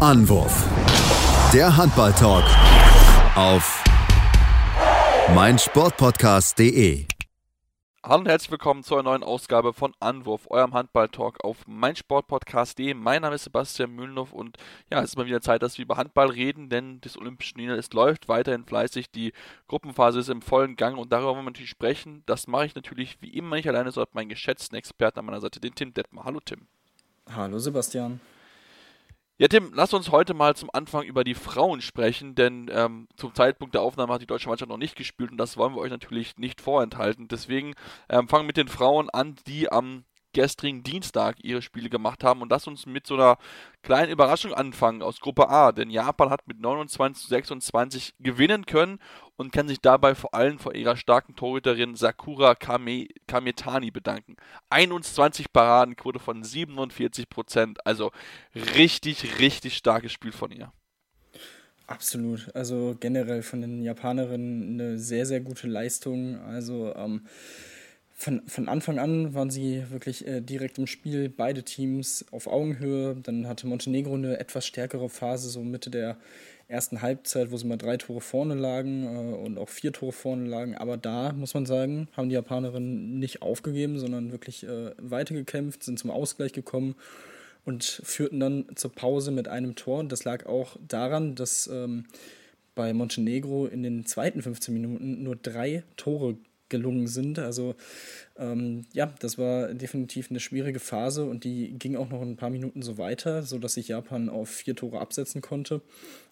Anwurf. Der Handball-Talk auf meinsportpodcast.de. Hallo und herzlich willkommen zu einer neuen Ausgabe von Anwurf, eurem Handball-Talk auf meinsportpodcast.de. Mein Name ist Sebastian Mühlenhoff und ja, es ist mal wieder Zeit, dass wir über Handball reden, denn das Olympische Turnier es läuft weiterhin fleißig. Die Gruppenphase ist im vollen Gang und darüber wollen wir natürlich sprechen. Das mache ich natürlich wie immer nicht alleine, sondern meinen geschätzten Experten an meiner Seite, den Tim Detmer. Hallo Tim. Hallo Sebastian. Ja, Tim, lass uns heute mal zum Anfang über die Frauen sprechen, denn ähm, zum Zeitpunkt der Aufnahme hat die deutsche Mannschaft noch nicht gespielt und das wollen wir euch natürlich nicht vorenthalten. Deswegen ähm, fangen wir mit den Frauen an, die am gestrigen Dienstag ihre Spiele gemacht haben. Und lass uns mit so einer kleinen Überraschung anfangen aus Gruppe A. Denn Japan hat mit 29 zu 26 gewinnen können und kann sich dabei vor allem vor ihrer starken Torhüterin Sakura Kame, Kametani bedanken. 21 Paradenquote von 47 Prozent. Also richtig, richtig starkes Spiel von ihr. Absolut. Also generell von den Japanerinnen eine sehr, sehr gute Leistung. Also ähm, von, von Anfang an waren sie wirklich äh, direkt im Spiel, beide Teams auf Augenhöhe. Dann hatte Montenegro eine etwas stärkere Phase, so Mitte der ersten Halbzeit, wo sie mal drei Tore vorne lagen äh, und auch vier Tore vorne lagen. Aber da, muss man sagen, haben die Japanerinnen nicht aufgegeben, sondern wirklich äh, weitergekämpft, sind zum Ausgleich gekommen und führten dann zur Pause mit einem Tor. Das lag auch daran, dass ähm, bei Montenegro in den zweiten 15 Minuten nur drei Tore gelungen sind. Also ähm, ja, das war definitiv eine schwierige Phase und die ging auch noch ein paar Minuten so weiter, sodass sich Japan auf vier Tore absetzen konnte.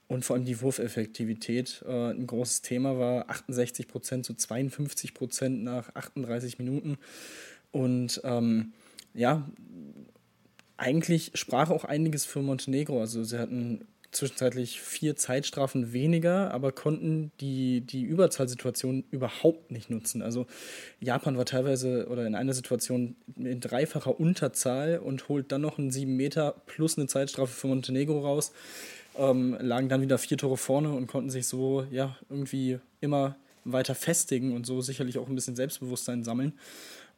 Und vor allem die Wurfeffektivität äh, ein großes Thema war. 68 Prozent zu 52 Prozent nach 38 Minuten. Und ähm, ja, eigentlich sprach auch einiges für Montenegro. Also sie hatten zwischenzeitlich vier Zeitstrafen weniger, aber konnten die, die Überzahlsituation überhaupt nicht nutzen. Also Japan war teilweise oder in einer Situation in dreifacher Unterzahl und holt dann noch einen 7 Meter plus eine Zeitstrafe für Montenegro raus, ähm, lagen dann wieder vier Tore vorne und konnten sich so ja irgendwie immer weiter festigen und so sicherlich auch ein bisschen Selbstbewusstsein sammeln.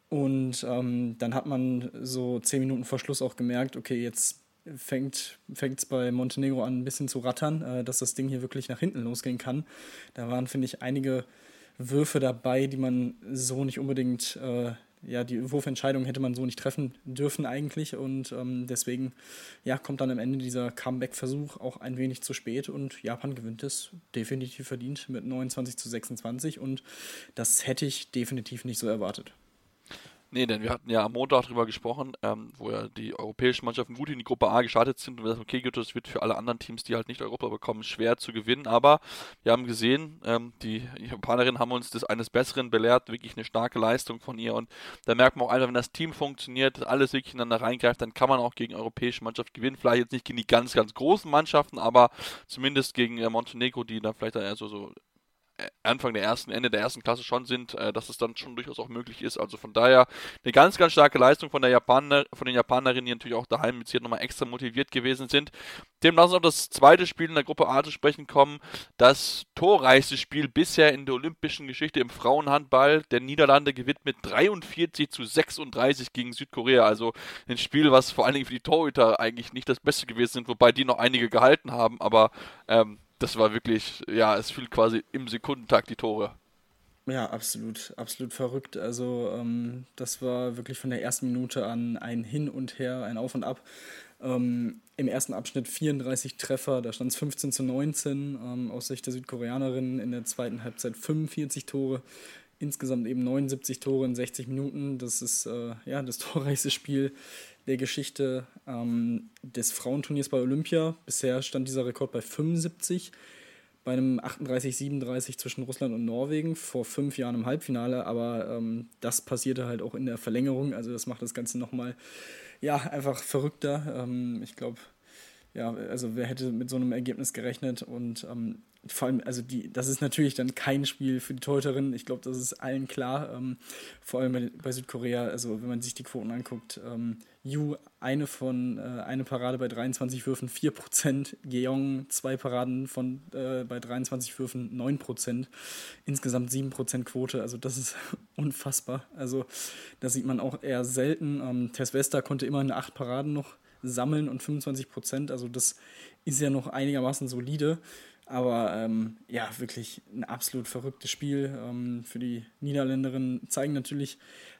Und ähm, dann hat man so zehn Minuten vor Schluss auch gemerkt, okay, jetzt fängt es bei Montenegro an, ein bisschen zu rattern, äh, dass das Ding hier wirklich nach hinten losgehen kann. Da waren, finde ich, einige Würfe dabei, die man so nicht unbedingt, äh, ja, die Wurfentscheidung hätte man so nicht treffen dürfen eigentlich. Und ähm, deswegen, ja, kommt dann am Ende dieser Comeback-Versuch auch ein wenig zu spät und Japan gewinnt es definitiv verdient mit 29 zu 26 und das hätte ich definitiv nicht so erwartet. Nee, denn wir hatten ja am Montag darüber gesprochen, ähm, wo ja die europäischen Mannschaften gut in die Gruppe A gestartet sind und wir sagen, okay, gut, das wird für alle anderen Teams, die halt nicht Europa bekommen, schwer zu gewinnen. Aber wir haben gesehen, ähm, die Japanerinnen haben uns das eines Besseren belehrt, wirklich eine starke Leistung von ihr. Und da merkt man auch einfach, wenn das Team funktioniert, alles wirklich ineinander reingreift, dann kann man auch gegen europäische Mannschaften gewinnen. Vielleicht jetzt nicht gegen die ganz, ganz großen Mannschaften, aber zumindest gegen äh, Montenegro, die da vielleicht eher so, so Anfang der ersten, Ende der ersten Klasse schon sind, äh, dass es dann schon durchaus auch möglich ist. Also von daher eine ganz, ganz starke Leistung von, der Japaner, von den Japanerinnen, die natürlich auch daheim mit hier nochmal extra motiviert gewesen sind. Dem lassen wir auf das zweite Spiel in der Gruppe A zu sprechen kommen. Das torreichste Spiel bisher in der olympischen Geschichte im Frauenhandball der Niederlande gewinnt mit 43 zu 36 gegen Südkorea. Also ein Spiel, was vor allen Dingen für die Torhüter eigentlich nicht das Beste gewesen sind, wobei die noch einige gehalten haben, aber ähm, das war wirklich, ja, es fiel quasi im Sekundentakt die Tore. Ja, absolut, absolut verrückt. Also ähm, das war wirklich von der ersten Minute an ein Hin und Her, ein Auf und Ab. Ähm, Im ersten Abschnitt 34 Treffer, da stand es 15 zu 19 ähm, aus Sicht der Südkoreanerin. In der zweiten Halbzeit 45 Tore, insgesamt eben 79 Tore in 60 Minuten. Das ist äh, ja das torreichste Spiel der Geschichte ähm, des Frauenturniers bei Olympia. Bisher stand dieser Rekord bei 75 bei einem 38-37 zwischen Russland und Norwegen vor fünf Jahren im Halbfinale, aber ähm, das passierte halt auch in der Verlängerung, also das macht das Ganze nochmal, ja, einfach verrückter. Ähm, ich glaube, ja, also wer hätte mit so einem Ergebnis gerechnet und ähm, vor allem, also die, das ist natürlich dann kein Spiel für die Torhüterin. Ich glaube, das ist allen klar. Ähm, vor allem bei, Südkorea, also wenn man sich die Quoten anguckt, ähm, Yu eine von äh, eine Parade bei 23 Würfen 4%, Geong zwei Paraden von äh, bei 23 Würfen 9%, insgesamt 7% Quote. Also das ist unfassbar. Also das sieht man auch eher selten. Ähm, Tess Wester konnte immer eine 8 Paraden noch sammeln und 25 Prozent. Also das ist ja noch einigermaßen solide. Aber ähm, ja, wirklich ein absolut verrücktes Spiel. Ähm, für die Niederländerinnen zeigen natürlich,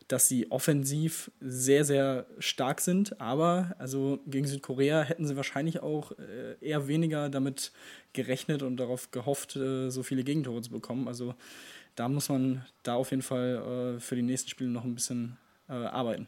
dass sie offensiv sehr, sehr stark sind. Aber also gegen Südkorea hätten sie wahrscheinlich auch äh, eher weniger damit gerechnet und darauf gehofft, äh, so viele Gegentore zu bekommen. Also da muss man da auf jeden Fall äh, für die nächsten Spiele noch ein bisschen äh, arbeiten.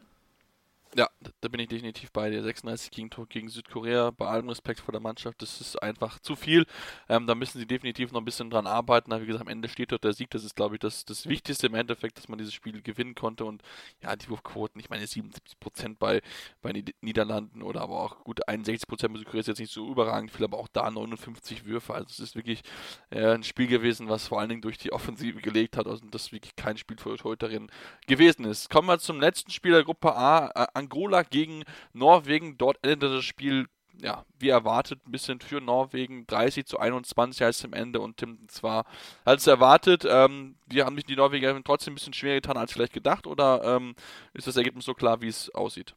Ja, da bin ich definitiv bei dir. 36 Gegentor gegen Südkorea, bei allem Respekt vor der Mannschaft, das ist einfach zu viel. Ähm, da müssen sie definitiv noch ein bisschen dran arbeiten. Aber wie gesagt, am Ende steht dort der Sieg. Das ist, glaube ich, das, das Wichtigste im Endeffekt, dass man dieses Spiel gewinnen konnte. Und ja, die Wurfquoten, ich meine 77 Prozent bei, bei den Niederlanden oder aber auch gut 61 Prozent bei Südkorea ist jetzt nicht so überragend viel, aber auch da 59 Würfe. Also es ist wirklich äh, ein Spiel gewesen, was vor allen Dingen durch die Offensive gelegt hat und das wirklich kein Spiel für Torhüterin gewesen ist. Kommen wir zum letzten Spiel der Gruppe A. Äh, Angola gegen Norwegen. Dort endete das Spiel ja, wie erwartet, ein bisschen für Norwegen. 30 zu 21 heißt es am Ende und Tim zwar als erwartet. Ähm, die haben mich die Norweger trotzdem ein bisschen schwerer getan als vielleicht gedacht oder ähm, ist das Ergebnis so klar, wie es aussieht?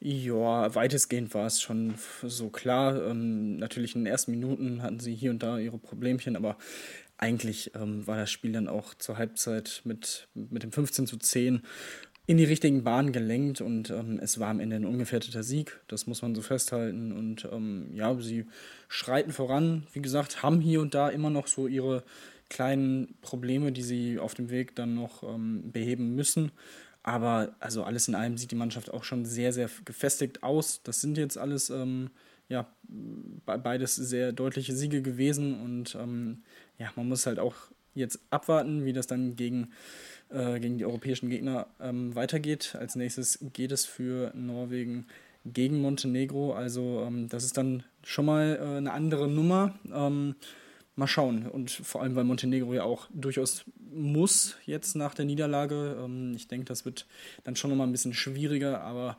Ja, weitestgehend war es schon so klar. Ähm, natürlich in den ersten Minuten hatten sie hier und da ihre Problemchen, aber eigentlich ähm, war das Spiel dann auch zur Halbzeit mit, mit dem 15 zu 10 in die richtigen Bahnen gelenkt und ähm, es war am Ende ein ungefährdeter Sieg, das muss man so festhalten. Und ähm, ja, sie schreiten voran, wie gesagt, haben hier und da immer noch so ihre kleinen Probleme, die sie auf dem Weg dann noch ähm, beheben müssen. Aber also alles in allem sieht die Mannschaft auch schon sehr, sehr gefestigt aus. Das sind jetzt alles ähm, ja, beides sehr deutliche Siege gewesen und ähm, ja, man muss halt auch jetzt abwarten, wie das dann gegen äh, gegen die europäischen Gegner ähm, weitergeht. Als nächstes geht es für Norwegen gegen Montenegro. Also ähm, das ist dann schon mal äh, eine andere Nummer. Ähm, mal schauen. Und vor allem, weil Montenegro ja auch durchaus muss jetzt nach der Niederlage. Ähm, ich denke, das wird dann schon nochmal ein bisschen schwieriger, aber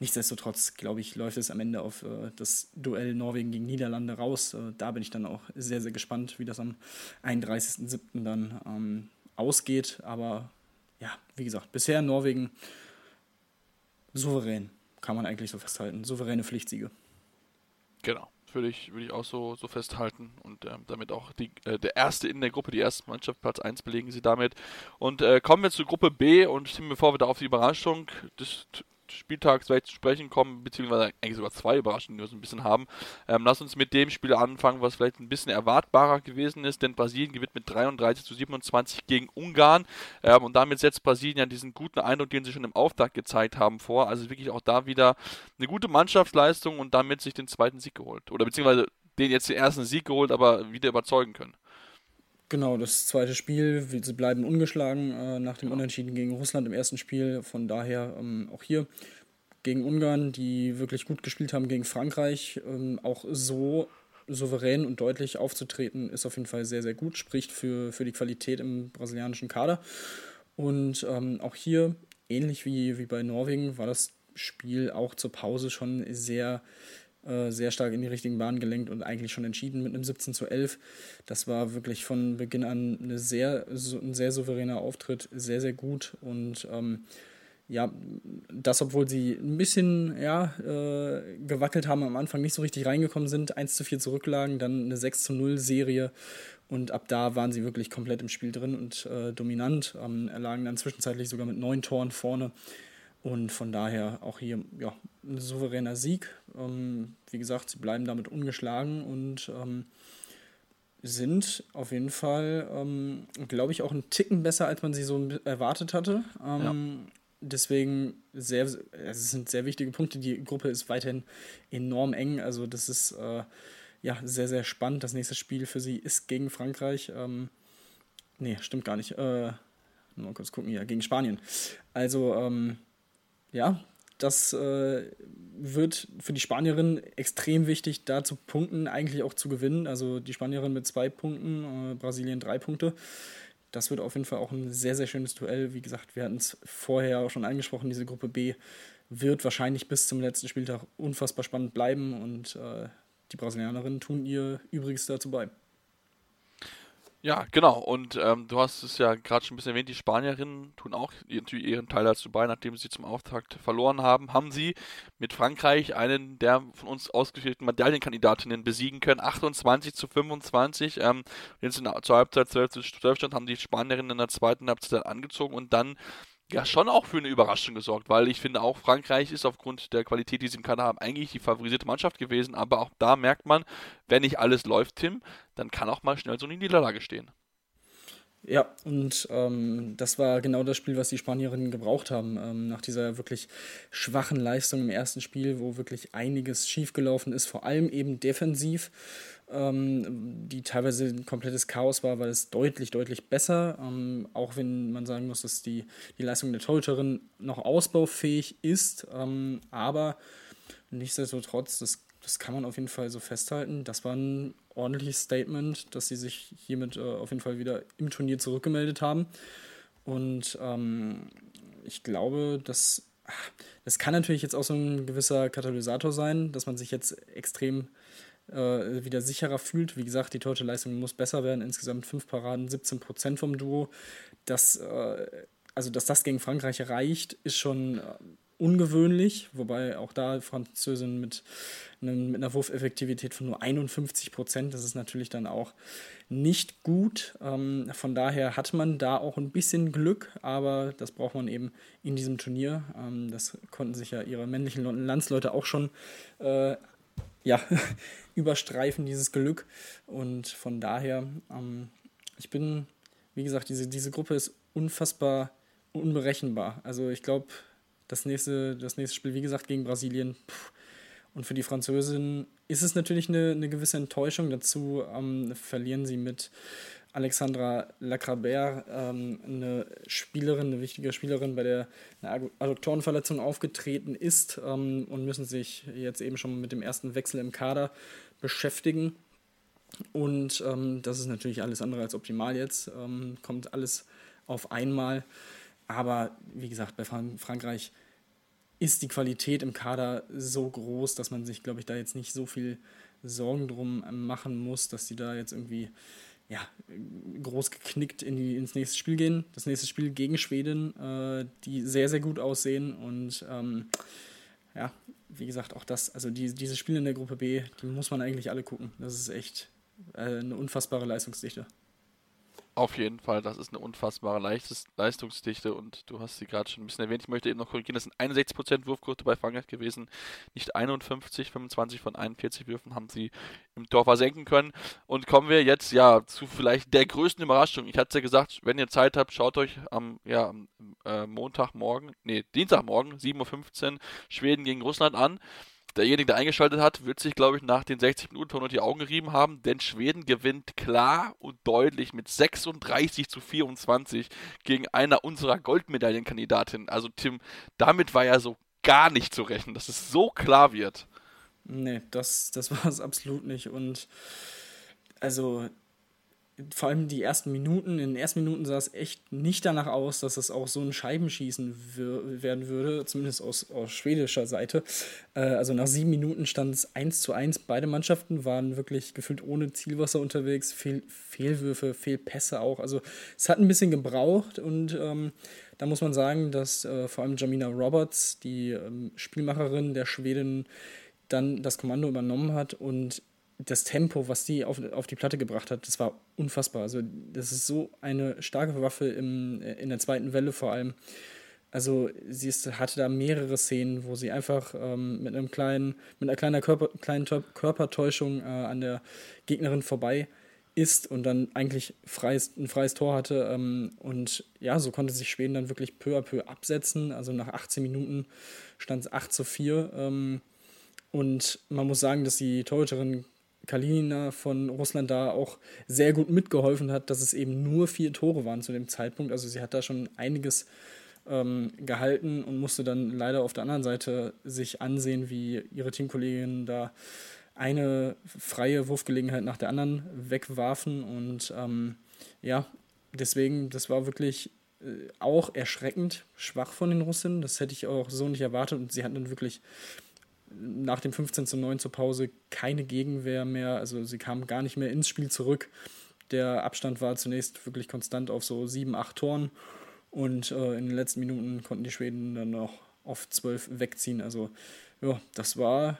nichtsdestotrotz, glaube ich, läuft es am Ende auf äh, das Duell Norwegen gegen Niederlande raus. Äh, da bin ich dann auch sehr, sehr gespannt, wie das am 31.07. dann ähm, ausgeht. Aber ja, wie gesagt, bisher Norwegen souverän, kann man eigentlich so festhalten. Souveräne Pflichtsiege. Genau. Würde ich, würde ich auch so, so festhalten und ähm, damit auch die, äh, der erste in der Gruppe, die erste Mannschaft, Platz 1 belegen sie damit. Und äh, kommen wir zur Gruppe B und bevor wir da auf die Überraschung des Spieltags vielleicht zu sprechen kommen, beziehungsweise eigentlich sogar zwei Überraschungen, die wir so ein bisschen haben. Ähm, lass uns mit dem Spiel anfangen, was vielleicht ein bisschen erwartbarer gewesen ist, denn Brasilien gewinnt mit 33 zu 27 gegen Ungarn ähm, und damit setzt Brasilien ja diesen guten Eindruck, den sie schon im Auftakt gezeigt haben, vor. Also wirklich auch da wieder eine gute Mannschaftsleistung und damit sich den zweiten Sieg geholt. Oder beziehungsweise den jetzt den ersten Sieg geholt, aber wieder überzeugen können. Genau, das zweite Spiel, sie bleiben ungeschlagen äh, nach dem Unentschieden gegen Russland im ersten Spiel. Von daher ähm, auch hier gegen Ungarn, die wirklich gut gespielt haben gegen Frankreich, ähm, auch so souverän und deutlich aufzutreten, ist auf jeden Fall sehr, sehr gut, spricht für, für die Qualität im brasilianischen Kader. Und ähm, auch hier, ähnlich wie, wie bei Norwegen, war das Spiel auch zur Pause schon sehr äh, sehr stark in die richtigen Bahnen gelenkt und eigentlich schon entschieden mit einem 17 zu 11. Das war wirklich von Beginn an eine sehr, so, ein sehr souveräner Auftritt, sehr, sehr gut und ähm, ja, das, obwohl sie ein bisschen ja, äh, gewackelt haben am Anfang, nicht so richtig reingekommen sind, 1 zu 4 zurücklagen, dann eine 6 zu 0 Serie und ab da waren sie wirklich komplett im Spiel drin und äh, dominant, ähm, erlagen dann zwischenzeitlich sogar mit neun Toren vorne. Und von daher auch hier ja, ein souveräner Sieg. Ähm, wie gesagt, sie bleiben damit ungeschlagen und ähm, sind auf jeden Fall, ähm, glaube ich, auch ein Ticken besser, als man sie so erwartet hatte. Ähm, ja. Deswegen sehr, es sind sehr wichtige Punkte. Die Gruppe ist weiterhin enorm eng. Also das ist äh, ja sehr, sehr spannend. Das nächste Spiel für sie ist gegen Frankreich. Ähm, nee, stimmt gar nicht. Äh, mal kurz gucken hier, gegen Spanien. Also ähm, ja, das äh, wird für die Spanierin extrem wichtig, da zu punkten, eigentlich auch zu gewinnen. Also die Spanierin mit zwei Punkten, äh, Brasilien drei Punkte. Das wird auf jeden Fall auch ein sehr, sehr schönes Duell. Wie gesagt, wir hatten es vorher auch schon angesprochen, diese Gruppe B wird wahrscheinlich bis zum letzten Spieltag unfassbar spannend bleiben und äh, die Brasilianerinnen tun ihr Übriges dazu bei. Ja, genau. Und ähm, du hast es ja gerade schon ein bisschen erwähnt, die Spanierinnen tun auch natürlich ihren Teil dazu bei, nachdem sie zum Auftakt verloren haben, haben sie mit Frankreich einen der von uns ausgeführten Medaillenkandidatinnen besiegen können. 28 zu 25. Ähm, jetzt in, zur Halbzeit 12 zu 12 stand, haben die Spanierinnen in der zweiten Halbzeit angezogen und dann ja schon auch für eine Überraschung gesorgt, weil ich finde auch Frankreich ist aufgrund der Qualität, die sie im Kader haben, eigentlich die favorisierte Mannschaft gewesen, aber auch da merkt man, wenn nicht alles läuft, Tim, dann kann auch mal schnell so eine Niederlage stehen. Ja, und ähm, das war genau das Spiel, was die Spanierinnen gebraucht haben. Ähm, nach dieser wirklich schwachen Leistung im ersten Spiel, wo wirklich einiges schiefgelaufen ist, vor allem eben defensiv ähm, die teilweise ein komplettes Chaos war, war es deutlich, deutlich besser. Ähm, auch wenn man sagen muss, dass die, die Leistung der Torhüterin noch ausbaufähig ist. Ähm, aber nichtsdestotrotz, das, das kann man auf jeden Fall so festhalten. Das war ein ordentliches Statement, dass sie sich hiermit äh, auf jeden Fall wieder im Turnier zurückgemeldet haben. Und ähm, ich glaube, dass das kann natürlich jetzt auch so ein gewisser Katalysator sein, dass man sich jetzt extrem äh, wieder sicherer fühlt. Wie gesagt, die Torhüterleistung muss besser werden. Insgesamt fünf Paraden, 17 Prozent vom Duo. Das, äh, also, dass das gegen Frankreich reicht, ist schon äh, ungewöhnlich, wobei auch da Französin mit, einem, mit einer Wurfeffektivität von nur 51 Prozent, das ist natürlich dann auch nicht gut. Ähm, von daher hat man da auch ein bisschen Glück, aber das braucht man eben in diesem Turnier. Ähm, das konnten sich ja ihre männlichen Landsleute auch schon äh, ja, überstreifen, dieses Glück. Und von daher, ähm, ich bin, wie gesagt, diese, diese Gruppe ist unfassbar unberechenbar. Also ich glaube, das nächste, das nächste Spiel, wie gesagt, gegen Brasilien. Pff, und für die Französin ist es natürlich eine, eine gewisse Enttäuschung. Dazu ähm, verlieren sie mit Alexandra Lacrabert, ähm, eine Spielerin, eine wichtige Spielerin, bei der eine Adduktorenverletzung aufgetreten ist ähm, und müssen sich jetzt eben schon mit dem ersten Wechsel im Kader beschäftigen. Und ähm, das ist natürlich alles andere als optimal jetzt. Ähm, kommt alles auf einmal. Aber wie gesagt, bei Frankreich ist die Qualität im Kader so groß, dass man sich, glaube ich, da jetzt nicht so viel Sorgen drum machen muss, dass sie da jetzt irgendwie ja, groß geknickt in die, ins nächste Spiel gehen. Das nächste Spiel gegen Schweden, äh, die sehr, sehr gut aussehen. Und ähm, ja, wie gesagt, auch das, also die, diese Spiele in der Gruppe B, die muss man eigentlich alle gucken. Das ist echt äh, eine unfassbare Leistungsdichte. Auf jeden Fall, das ist eine unfassbare Leichtes Leistungsdichte und du hast sie gerade schon ein bisschen erwähnt. Ich möchte eben noch korrigieren, das sind 61% Wurfquote bei Frankreich gewesen, nicht 51, 25 von 41 Würfen haben sie im Tor versenken können. Und kommen wir jetzt ja zu vielleicht der größten Überraschung. Ich hatte es ja gesagt, wenn ihr Zeit habt, schaut euch am, ja, am äh, Montagmorgen, nee, Dienstagmorgen, 7.15 Uhr, Schweden gegen Russland an derjenige, der eingeschaltet hat, wird sich, glaube ich, nach den 60 Minuten nur die Augen gerieben haben, denn Schweden gewinnt klar und deutlich mit 36 zu 24 gegen einer unserer Goldmedaillenkandidatinnen. Also Tim, damit war ja so gar nicht zu rechnen, dass es so klar wird. Nee, das, das war es absolut nicht. Und also vor allem die ersten Minuten, in den ersten Minuten sah es echt nicht danach aus, dass es auch so ein Scheibenschießen werden würde, zumindest aus, aus schwedischer Seite. Äh, also nach sieben Minuten stand es 1 zu 1. Beide Mannschaften waren wirklich gefühlt ohne Zielwasser unterwegs, Fehl, Fehlwürfe, Fehlpässe auch. Also es hat ein bisschen gebraucht und ähm, da muss man sagen, dass äh, vor allem Jamina Roberts, die ähm, Spielmacherin der Schweden, dann das Kommando übernommen hat und das Tempo, was die auf, auf die Platte gebracht hat, das war unfassbar. Also, das ist so eine starke Waffe im, in der zweiten Welle vor allem. Also, sie ist, hatte da mehrere Szenen, wo sie einfach ähm, mit einem kleinen, mit einer kleinen, Körper, kleinen Körpertäuschung äh, an der Gegnerin vorbei ist und dann eigentlich freies, ein freies Tor hatte. Ähm, und ja, so konnte sich Schweden dann wirklich peu à peu absetzen. Also nach 18 Minuten stand es 8 zu 4. Ähm, und man muss sagen, dass die Torhüterin Kalina von Russland da auch sehr gut mitgeholfen hat, dass es eben nur vier Tore waren zu dem Zeitpunkt. Also sie hat da schon einiges ähm, gehalten und musste dann leider auf der anderen Seite sich ansehen, wie ihre Teamkolleginnen da eine freie Wurfgelegenheit nach der anderen wegwarfen. Und ähm, ja, deswegen, das war wirklich äh, auch erschreckend schwach von den Russen. Das hätte ich auch so nicht erwartet. Und sie hatten dann wirklich nach dem 15 zu 9 zur Pause keine Gegenwehr mehr. Also sie kamen gar nicht mehr ins Spiel zurück. Der Abstand war zunächst wirklich konstant auf so sieben, acht Toren. Und äh, in den letzten Minuten konnten die Schweden dann noch auf zwölf wegziehen. Also ja, das war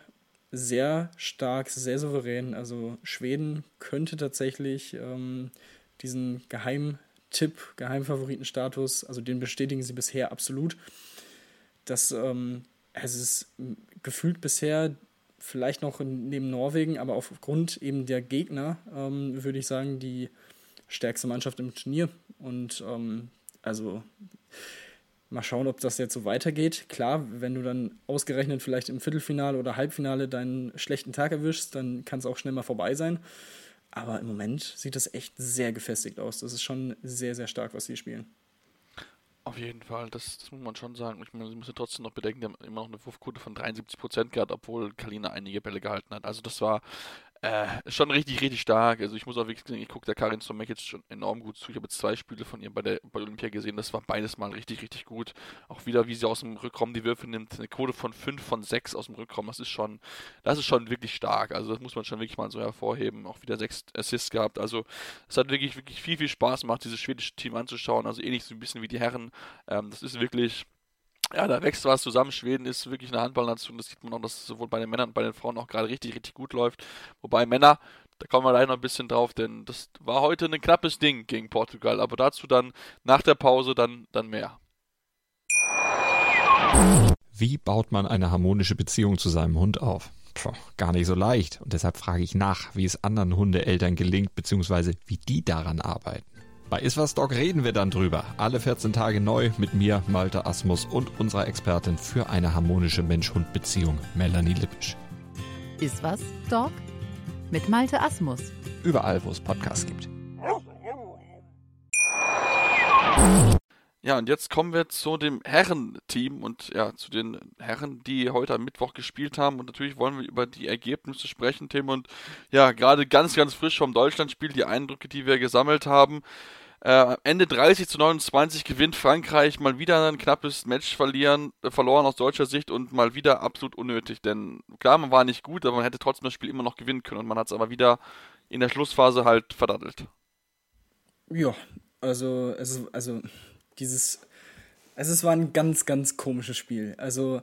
sehr stark, sehr souverän. Also Schweden könnte tatsächlich ähm, diesen Geheimtipp, Geheimfavoritenstatus, also den bestätigen sie bisher absolut. Das ähm, es ist gefühlt bisher vielleicht noch neben Norwegen, aber aufgrund eben der Gegner ähm, würde ich sagen die stärkste Mannschaft im Turnier. Und ähm, also Mal schauen, ob das jetzt so weitergeht. Klar, wenn du dann ausgerechnet vielleicht im Viertelfinale oder Halbfinale deinen schlechten Tag erwischst, dann kann es auch schnell mal vorbei sein. Aber im Moment sieht das echt sehr gefestigt aus. Das ist schon sehr, sehr stark, was sie spielen. Auf jeden Fall, das, das, muss man schon sagen. Ich meine, sie müssen trotzdem noch bedenken, die haben immer noch eine Wurfquote von 73% gehabt, obwohl Kalina einige Bälle gehalten hat. Also das war äh, schon richtig, richtig stark. Also ich muss auch wirklich sagen, ich gucke der Karin Stomek jetzt schon enorm gut zu. Ich habe jetzt zwei Spiele von ihr bei der bei Olympia gesehen. Das war beides mal richtig, richtig gut. Auch wieder, wie sie aus dem Rückraum die Würfe nimmt. Eine Quote von 5 von 6 aus dem Rückraum. Das ist schon, das ist schon wirklich stark. Also das muss man schon wirklich mal so hervorheben. Auch wieder sechs Assists gehabt. Also es hat wirklich, wirklich viel, viel Spaß gemacht, dieses schwedische Team anzuschauen. Also ähnlich so ein bisschen wie die Herren. Ähm, das ist wirklich ja, da wächst was zusammen. Schweden ist wirklich eine Handballnation. Das sieht man auch, dass es sowohl bei den Männern und bei den Frauen auch gerade richtig, richtig gut läuft. Wobei Männer, da kommen wir gleich noch ein bisschen drauf, denn das war heute ein knappes Ding gegen Portugal. Aber dazu dann nach der Pause dann, dann mehr. Wie baut man eine harmonische Beziehung zu seinem Hund auf? Puh, gar nicht so leicht. Und deshalb frage ich nach, wie es anderen Hundeeltern gelingt, beziehungsweise wie die daran arbeiten. Bei Iswas Dog reden wir dann drüber. Alle 14 Tage neu mit mir, Malte Asmus und unserer Expertin für eine harmonische Mensch-Hund-Beziehung, Melanie Lippisch. Iswas Dog mit Malte Asmus. Überall, wo es Podcasts gibt. Ja, und jetzt kommen wir zu dem Herrenteam und ja, zu den Herren, die heute am Mittwoch gespielt haben. Und natürlich wollen wir über die Ergebnisse sprechen, Tim. Und ja, gerade ganz, ganz frisch vom Deutschlandspiel, die Eindrücke, die wir gesammelt haben. Äh, Ende 30 zu 29 gewinnt Frankreich mal wieder ein knappes Match verlieren, äh, verloren aus deutscher Sicht und mal wieder absolut unnötig. Denn klar, man war nicht gut, aber man hätte trotzdem das Spiel immer noch gewinnen können und man hat es aber wieder in der Schlussphase halt verdattelt. Ja, also, es, also dieses. Also es war ein ganz, ganz komisches Spiel. Also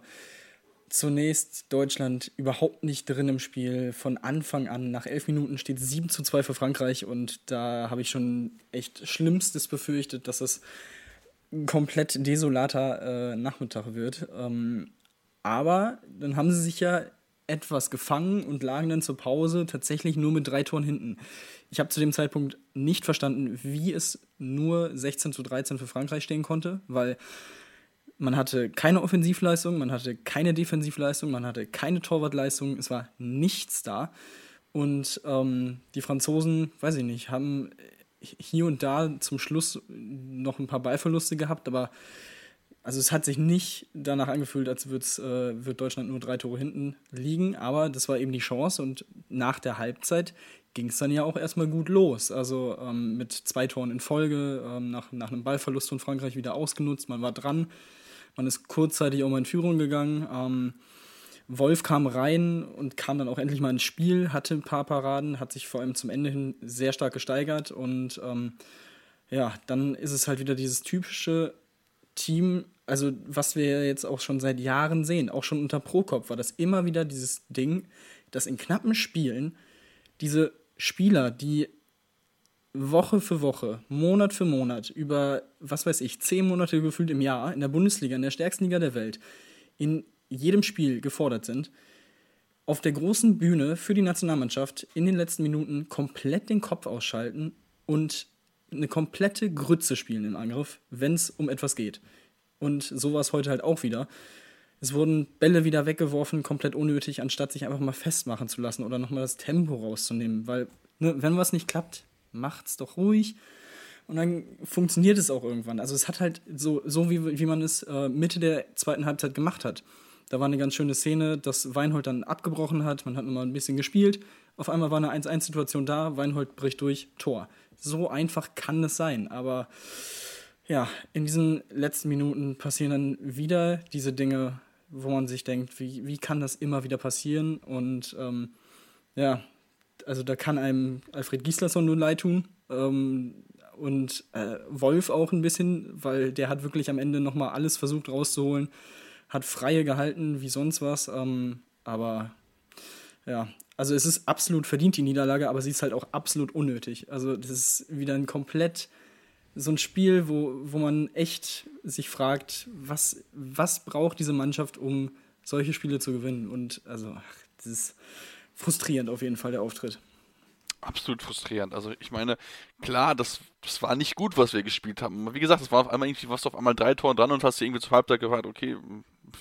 zunächst Deutschland überhaupt nicht drin im Spiel. Von Anfang an, nach elf Minuten steht 7 zu 2 für Frankreich und da habe ich schon echt Schlimmstes befürchtet, dass es ein komplett desolater äh, Nachmittag wird. Ähm, aber dann haben sie sich ja etwas gefangen und lagen dann zur Pause tatsächlich nur mit drei Toren hinten. Ich habe zu dem Zeitpunkt nicht verstanden, wie es nur 16 zu 13 für Frankreich stehen konnte, weil man hatte keine Offensivleistung, man hatte keine Defensivleistung, man hatte keine Torwartleistung, es war nichts da. Und ähm, die Franzosen, weiß ich nicht, haben hier und da zum Schluss noch ein paar Ballverluste gehabt, aber also es hat sich nicht danach angefühlt, als äh, wird Deutschland nur drei Tore hinten liegen, aber das war eben die Chance und nach der Halbzeit ging es dann ja auch erstmal gut los. Also ähm, mit zwei Toren in Folge, ähm, nach, nach einem Ballverlust von Frankreich wieder ausgenutzt, man war dran. Man ist kurzzeitig auch mal in Führung gegangen. Ähm, Wolf kam rein und kam dann auch endlich mal ins Spiel, hatte ein paar Paraden, hat sich vor allem zum Ende hin sehr stark gesteigert und ähm, ja, dann ist es halt wieder dieses typische Team, also was wir jetzt auch schon seit Jahren sehen, auch schon unter Prokop war das immer wieder dieses Ding, dass in knappen Spielen diese Spieler, die Woche für Woche, Monat für Monat, über, was weiß ich, zehn Monate gefühlt im Jahr in der Bundesliga, in der stärksten Liga der Welt, in jedem Spiel gefordert sind, auf der großen Bühne für die Nationalmannschaft in den letzten Minuten komplett den Kopf ausschalten und eine komplette Grütze spielen im Angriff, wenn es um etwas geht. Und so war es heute halt auch wieder. Es wurden Bälle wieder weggeworfen, komplett unnötig, anstatt sich einfach mal festmachen zu lassen oder nochmal das Tempo rauszunehmen. Weil, ne, wenn was nicht klappt, macht's doch ruhig. Und dann funktioniert es auch irgendwann. Also es hat halt so, so wie, wie man es äh, Mitte der zweiten Halbzeit gemacht hat. Da war eine ganz schöne Szene, dass Weinhold dann abgebrochen hat. Man hat nochmal ein bisschen gespielt. Auf einmal war eine 1-1-Situation da. Weinhold bricht durch, Tor. So einfach kann es sein. Aber ja, in diesen letzten Minuten passieren dann wieder diese Dinge, wo man sich denkt, wie, wie kann das immer wieder passieren? Und ähm, ja, also da kann einem Alfred Gislason nur leid tun, Ähm, und äh, Wolf auch ein bisschen, weil der hat wirklich am Ende nochmal alles versucht rauszuholen, hat freie gehalten wie sonst was. Ähm, aber ja, also es ist absolut verdient die Niederlage, aber sie ist halt auch absolut unnötig. Also das ist wieder ein komplett so ein Spiel, wo, wo man echt sich fragt, was, was braucht diese Mannschaft, um solche Spiele zu gewinnen? Und also, ach, das ist frustrierend auf jeden Fall, der Auftritt absolut frustrierend. Also ich meine, klar, das, das war nicht gut, was wir gespielt haben. Wie gesagt, es war auf einmal irgendwie, was auf einmal drei Tore dran und hast dir irgendwie zur Halbzeit gefragt, okay,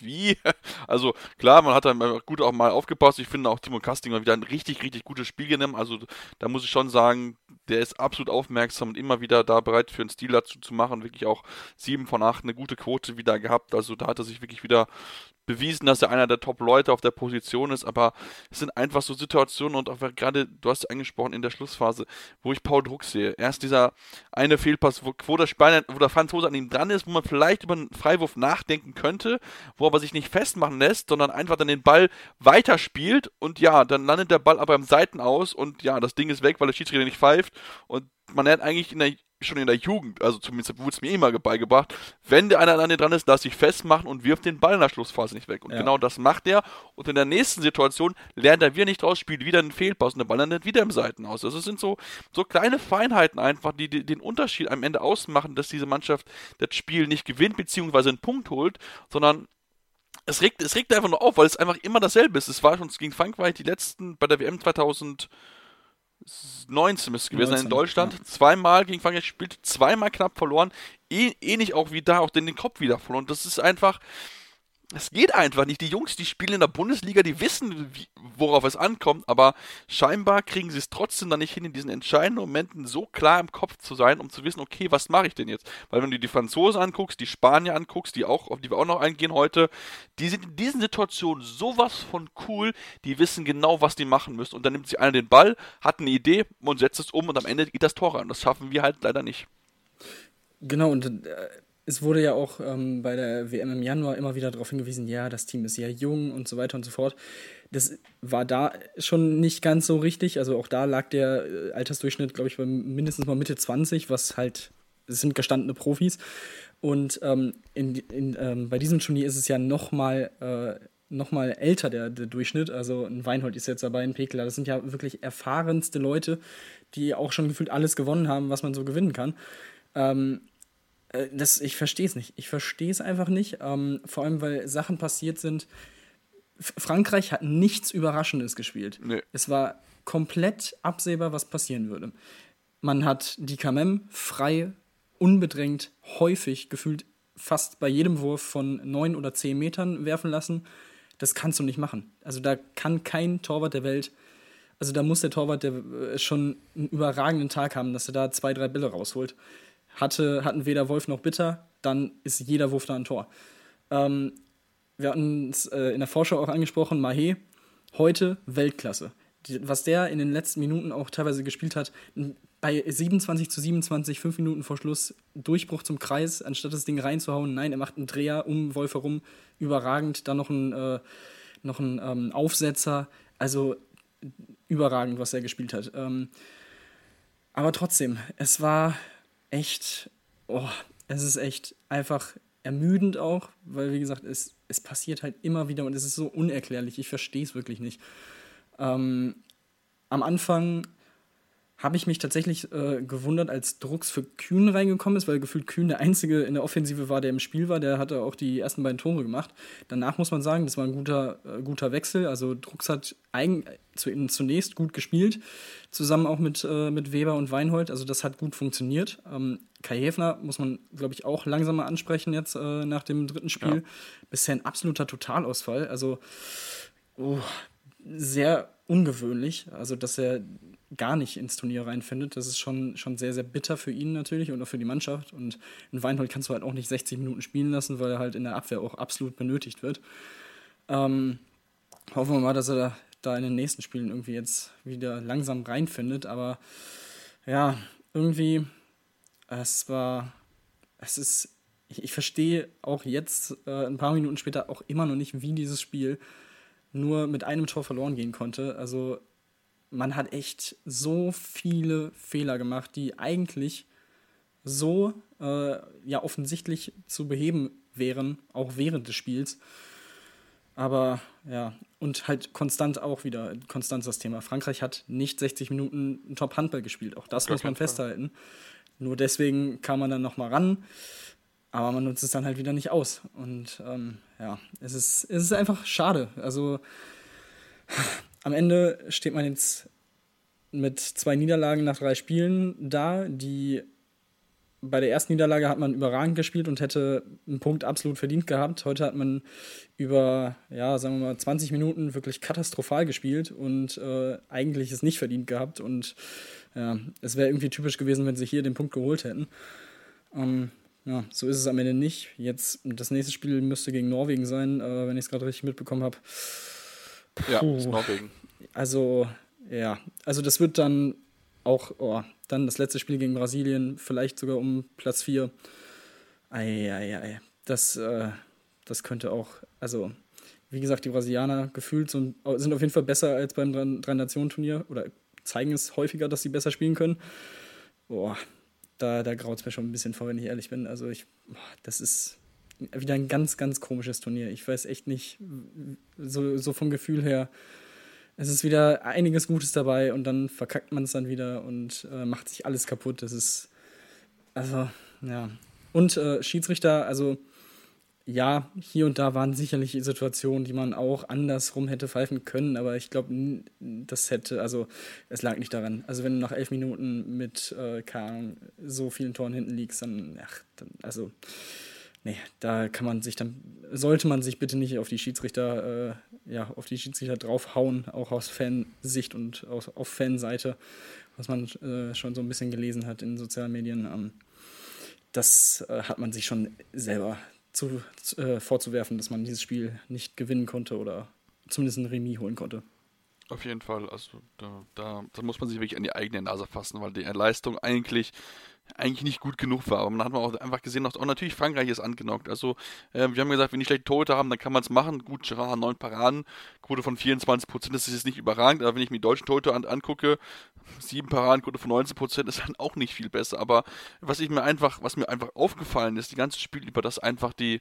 wie? Also klar, man hat dann gut auch mal aufgepasst. Ich finde auch Timo Kasting mal wieder ein richtig, richtig gutes Spiel genommen. Also da muss ich schon sagen, der ist absolut aufmerksam und immer wieder da bereit für einen Stil dazu zu machen. Wirklich auch 7 von 8 eine gute Quote wieder gehabt. Also da hat er sich wirklich wieder bewiesen, dass er einer der Top-Leute auf der Position ist, aber es sind einfach so Situationen und auch gerade, du hast es angesprochen in der Schlussphase, wo ich Paul Druck sehe. Erst dieser eine Fehlpass, wo, wo der, Spanier, wo der Franzose an ihm dran ist, wo man vielleicht über einen Freiwurf nachdenken könnte, wo aber sich nicht festmachen lässt, sondern einfach dann den Ball weiterspielt und ja, dann landet der Ball aber im Seiten aus und ja, das Ding ist weg, weil der Schiedsrichter nicht pfeift und man hat eigentlich in der schon in der Jugend, also zumindest wurde es mir immer beigebracht, wenn der einer an dir dran ist, lass dich festmachen und wirft den Ball in der Schlussphase nicht weg. Und ja. genau das macht er. Und in der nächsten Situation lernt er wieder nicht raus, spielt wieder einen Fehlpass und der Ball landet wieder im Seiten aus. Also es sind so, so kleine Feinheiten einfach, die, die den Unterschied am Ende ausmachen, dass diese Mannschaft das Spiel nicht gewinnt, beziehungsweise einen Punkt holt, sondern es regt, es regt einfach nur auf, weil es einfach immer dasselbe ist. Es war schon gegen Frankreich die letzten bei der WM 2000 19 müsste es gewesen sein in Deutschland. Ja. Zweimal gegen Frankreich gespielt, zweimal knapp verloren. Ähnlich auch wie da, auch den, den Kopf wieder verloren. Das ist einfach, es geht einfach nicht. Die Jungs, die spielen in der Bundesliga, die wissen, wie, worauf es ankommt, aber scheinbar kriegen sie es trotzdem dann nicht hin, in diesen entscheidenden Momenten so klar im Kopf zu sein, um zu wissen, okay, was mache ich denn jetzt? Weil wenn du die Franzosen anguckst, die Spanier anguckst, die auch, auf die wir auch noch eingehen heute, die sind in diesen Situationen sowas von cool, die wissen genau, was die machen müssen. Und dann nimmt sich einer den Ball, hat eine Idee und setzt es um und am Ende geht das Tor an. Das schaffen wir halt leider nicht. Genau, und äh, es wurde ja auch ähm, bei der WM im Januar immer wieder darauf hingewiesen, ja, das Team ist ja jung und so weiter und so fort. Das war da schon nicht ganz so richtig. Also auch da lag der äh, Altersdurchschnitt, glaube ich, bei mindestens mal Mitte 20, was halt, das sind gestandene Profis. Und ähm, in, in, ähm, bei diesem Turnier ist es ja nochmal äh, noch älter, der, der Durchschnitt. Also ein Weinhold ist jetzt dabei, ein Pekler. Das sind ja wirklich erfahrenste Leute, die auch schon gefühlt alles gewonnen haben, was man so gewinnen kann. Ähm, äh, das, ich verstehe es nicht. Ich verstehe es einfach nicht. Ähm, vor allem, weil Sachen passiert sind. F Frankreich hat nichts Überraschendes gespielt. Nee. Es war komplett absehbar, was passieren würde. Man hat die Kamem frei, unbedrängt, häufig gefühlt fast bei jedem Wurf von neun oder zehn Metern werfen lassen. Das kannst du nicht machen. Also da kann kein Torwart der Welt, also da muss der Torwart der, äh, schon einen überragenden Tag haben, dass er da zwei, drei Bälle rausholt hatte, hatten weder Wolf noch Bitter, dann ist jeder Wurf da ein Tor. Ähm, wir hatten es äh, in der Vorschau auch angesprochen, Mahé, heute Weltklasse. Die, was der in den letzten Minuten auch teilweise gespielt hat, bei 27 zu 27, fünf Minuten vor Schluss, Durchbruch zum Kreis, anstatt das Ding reinzuhauen, nein, er macht einen Dreher um Wolf herum, überragend, dann noch ein, äh, noch ein ähm, Aufsetzer, also überragend, was er gespielt hat. Ähm, aber trotzdem, es war echt, oh, es ist echt einfach ermüdend auch, weil wie gesagt, es, es passiert halt immer wieder und es ist so unerklärlich. Ich verstehe es wirklich nicht. Ähm, am Anfang habe ich mich tatsächlich äh, gewundert, als Drucks für Kühn reingekommen ist, weil gefühlt Kühn der Einzige in der Offensive war, der im Spiel war. Der hatte auch die ersten beiden Tore gemacht. Danach muss man sagen, das war ein guter, äh, guter Wechsel. Also Drucks hat eigen, zu, zunächst gut gespielt, zusammen auch mit, äh, mit Weber und Weinhold. Also das hat gut funktioniert. Ähm, Kai Häfner muss man, glaube ich, auch langsam mal ansprechen jetzt äh, nach dem dritten Spiel. Ja. Bisher ein absoluter Totalausfall. Also oh, sehr ungewöhnlich. Also dass er gar nicht ins Turnier reinfindet. Das ist schon, schon sehr, sehr bitter für ihn natürlich und auch für die Mannschaft. Und einen Weinhold kannst du halt auch nicht 60 Minuten spielen lassen, weil er halt in der Abwehr auch absolut benötigt wird. Ähm, hoffen wir mal, dass er da, da in den nächsten Spielen irgendwie jetzt wieder langsam reinfindet. Aber ja, irgendwie, es war, es ist, ich, ich verstehe auch jetzt, äh, ein paar Minuten später, auch immer noch nicht, wie dieses Spiel nur mit einem Tor verloren gehen konnte. Also man hat echt so viele Fehler gemacht, die eigentlich so äh, ja offensichtlich zu beheben wären, auch während des Spiels. Aber ja, und halt konstant auch wieder, konstant das Thema. Frankreich hat nicht 60 Minuten Top-Handball gespielt. Auch das Gar muss man festhalten. Nur deswegen kam man dann nochmal ran. Aber man nutzt es dann halt wieder nicht aus. Und ähm, ja, es ist, es ist einfach schade. Also am Ende steht man jetzt mit zwei Niederlagen nach drei Spielen da, die bei der ersten Niederlage hat man überragend gespielt und hätte einen Punkt absolut verdient gehabt. Heute hat man über, ja, sagen wir mal, 20 Minuten wirklich katastrophal gespielt und äh, eigentlich es nicht verdient gehabt. Und ja, es wäre irgendwie typisch gewesen, wenn sie hier den Punkt geholt hätten. Ähm, ja, so ist es am Ende nicht. Jetzt, das nächste Spiel müsste gegen Norwegen sein, äh, wenn ich es gerade richtig mitbekommen habe. Ja, ist Norwegen. Also, ja, also das wird dann auch, oh, dann das letzte Spiel gegen Brasilien, vielleicht sogar um Platz 4. Eieiei. Das, äh, das könnte auch, also, wie gesagt, die Brasilianer gefühlt sind, sind auf jeden Fall besser als beim Drei-Nationen-Turnier oder zeigen es häufiger, dass sie besser spielen können. Boah, da, da graut es mir schon ein bisschen vor, wenn ich ehrlich bin. Also, ich, das ist wieder ein ganz, ganz komisches Turnier. Ich weiß echt nicht, so, so vom Gefühl her, es ist wieder einiges Gutes dabei und dann verkackt man es dann wieder und äh, macht sich alles kaputt. Das ist, also, ja. Und äh, Schiedsrichter, also, ja, hier und da waren sicherlich Situationen, die man auch andersrum hätte pfeifen können, aber ich glaube, das hätte, also, es lag nicht daran. Also, wenn du nach elf Minuten mit, äh, keine Ahnung, so vielen Toren hinten liegst, dann, ach, dann, also, nee, da kann man sich dann, sollte man sich bitte nicht auf die Schiedsrichter, äh, ja, auf die Schiedsrichter draufhauen, auch aus Fansicht und aus, auf Fanseite, was man äh, schon so ein bisschen gelesen hat in sozialen Medien. Ähm, das äh, hat man sich schon selber zu, äh, vorzuwerfen, dass man dieses Spiel nicht gewinnen konnte oder zumindest ein Remis holen konnte. Auf jeden Fall, also da, da, da muss man sich wirklich an die eigene Nase fassen, weil die Leistung eigentlich eigentlich nicht gut genug war. Aber man hat auch einfach gesehen, auch natürlich Frankreich ist angenockt. Also äh, wir haben gesagt, wenn die schlechte Torhüter haben, dann kann man es machen. Gut, Gerard neun Paraden, Quote von 24 Prozent, das ist jetzt nicht überragend. Aber wenn ich mir die deutschen Torhüter an, angucke, sieben Paraden, Quote von 19 Prozent, ist dann auch nicht viel besser. Aber was ich mir einfach, was mir einfach aufgefallen ist, die ganze Spiel über, dass einfach die,